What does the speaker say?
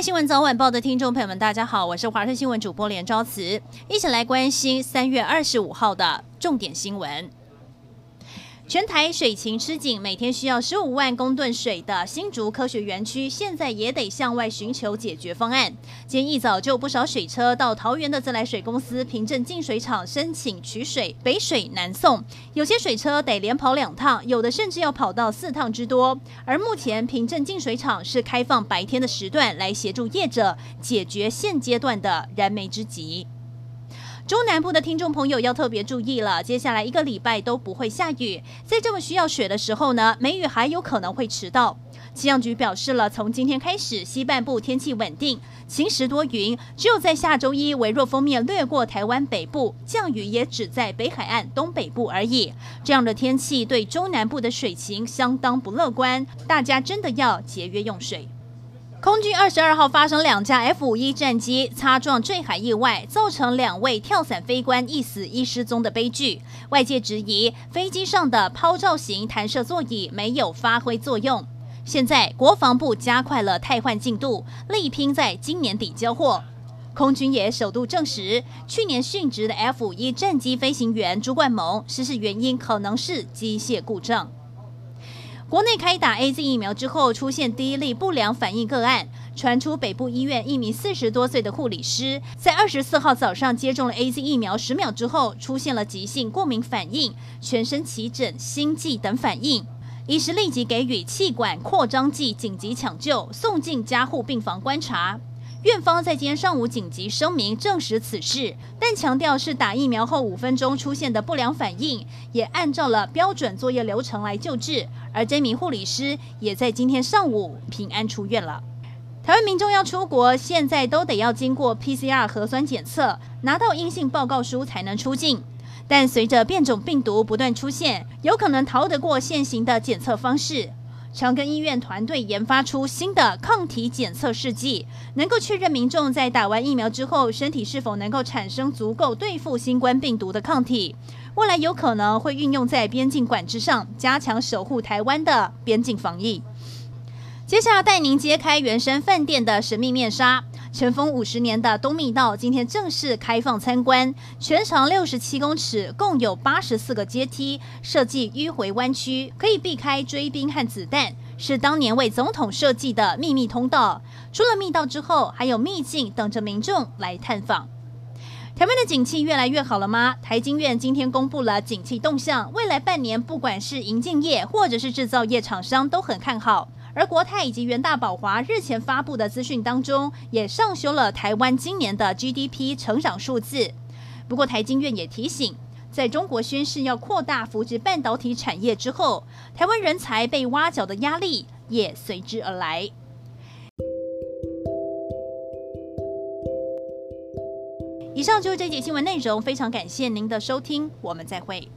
新闻早晚报的听众朋友们，大家好，我是华盛新闻主播连昭慈，一起来关心三月二十五号的重点新闻。全台水情吃紧，每天需要十五万公吨水的新竹科学园区，现在也得向外寻求解决方案。今天一早就有不少水车到桃园的自来水公司平镇净水厂申请取水，北水南送，有些水车得连跑两趟，有的甚至要跑到四趟之多。而目前平镇净水厂是开放白天的时段来协助业者解决现阶段的燃眉之急。中南部的听众朋友要特别注意了，接下来一个礼拜都不会下雨，在这么需要水的时候呢，梅雨还有可能会迟到。气象局表示了，从今天开始，西半部天气稳定，晴时多云，只有在下周一微弱锋面掠过台湾北部，降雨也只在北海岸东北部而已。这样的天气对中南部的水情相当不乐观，大家真的要节约用水。空军二十二号发生两架 F 五一战机擦撞坠海意外，造成两位跳伞飞官一死一失踪的悲剧。外界质疑飞机上的抛照型弹射座椅没有发挥作用。现在国防部加快了汰换进度，力拼在今年底交货。空军也首度证实，去年殉职的 F 五一战机飞行员朱冠蒙失事原因可能是机械故障。国内开打 AZ 疫苗之后，出现第一例不良反应个案，传出北部医院一名四十多岁的护理师，在二十四号早上接种了 AZ 疫苗十秒之后，出现了急性过敏反应、全身起疹、心悸等反应，医师立即给予气管扩张剂紧急抢救，送进加护病房观察。院方在今天上午紧急声明证实此事，但强调是打疫苗后五分钟出现的不良反应，也按照了标准作业流程来救治。而这名护理师也在今天上午平安出院了。台湾民众要出国，现在都得要经过 PCR 核酸检测，拿到阴性报告书才能出境。但随着变种病毒不断出现，有可能逃得过现行的检测方式。长庚医院团队研发出新的抗体检测试剂，能够确认民众在打完疫苗之后，身体是否能够产生足够对付新冠病毒的抗体。未来有可能会运用在边境管制上，加强守护台湾的边境防疫。接下来带您揭开原生饭店的神秘面纱。尘封五十年的东密道今天正式开放参观，全长六十七公尺，共有八十四个阶梯，设计迂回弯曲，可以避开追兵和子弹，是当年为总统设计的秘密通道。出了密道之后，还有秘境等着民众来探访。台湾的景气越来越好了吗？台经院今天公布了景气动向，未来半年不管是银建业或者是制造业厂商都很看好。而国泰以及元大宝华日前发布的资讯当中，也上修了台湾今年的 GDP 成长数字。不过，台经院也提醒，在中国宣示要扩大扶植半导体产业之后，台湾人才被挖角的压力也随之而来。以上就是这节新闻内容，非常感谢您的收听，我们再会。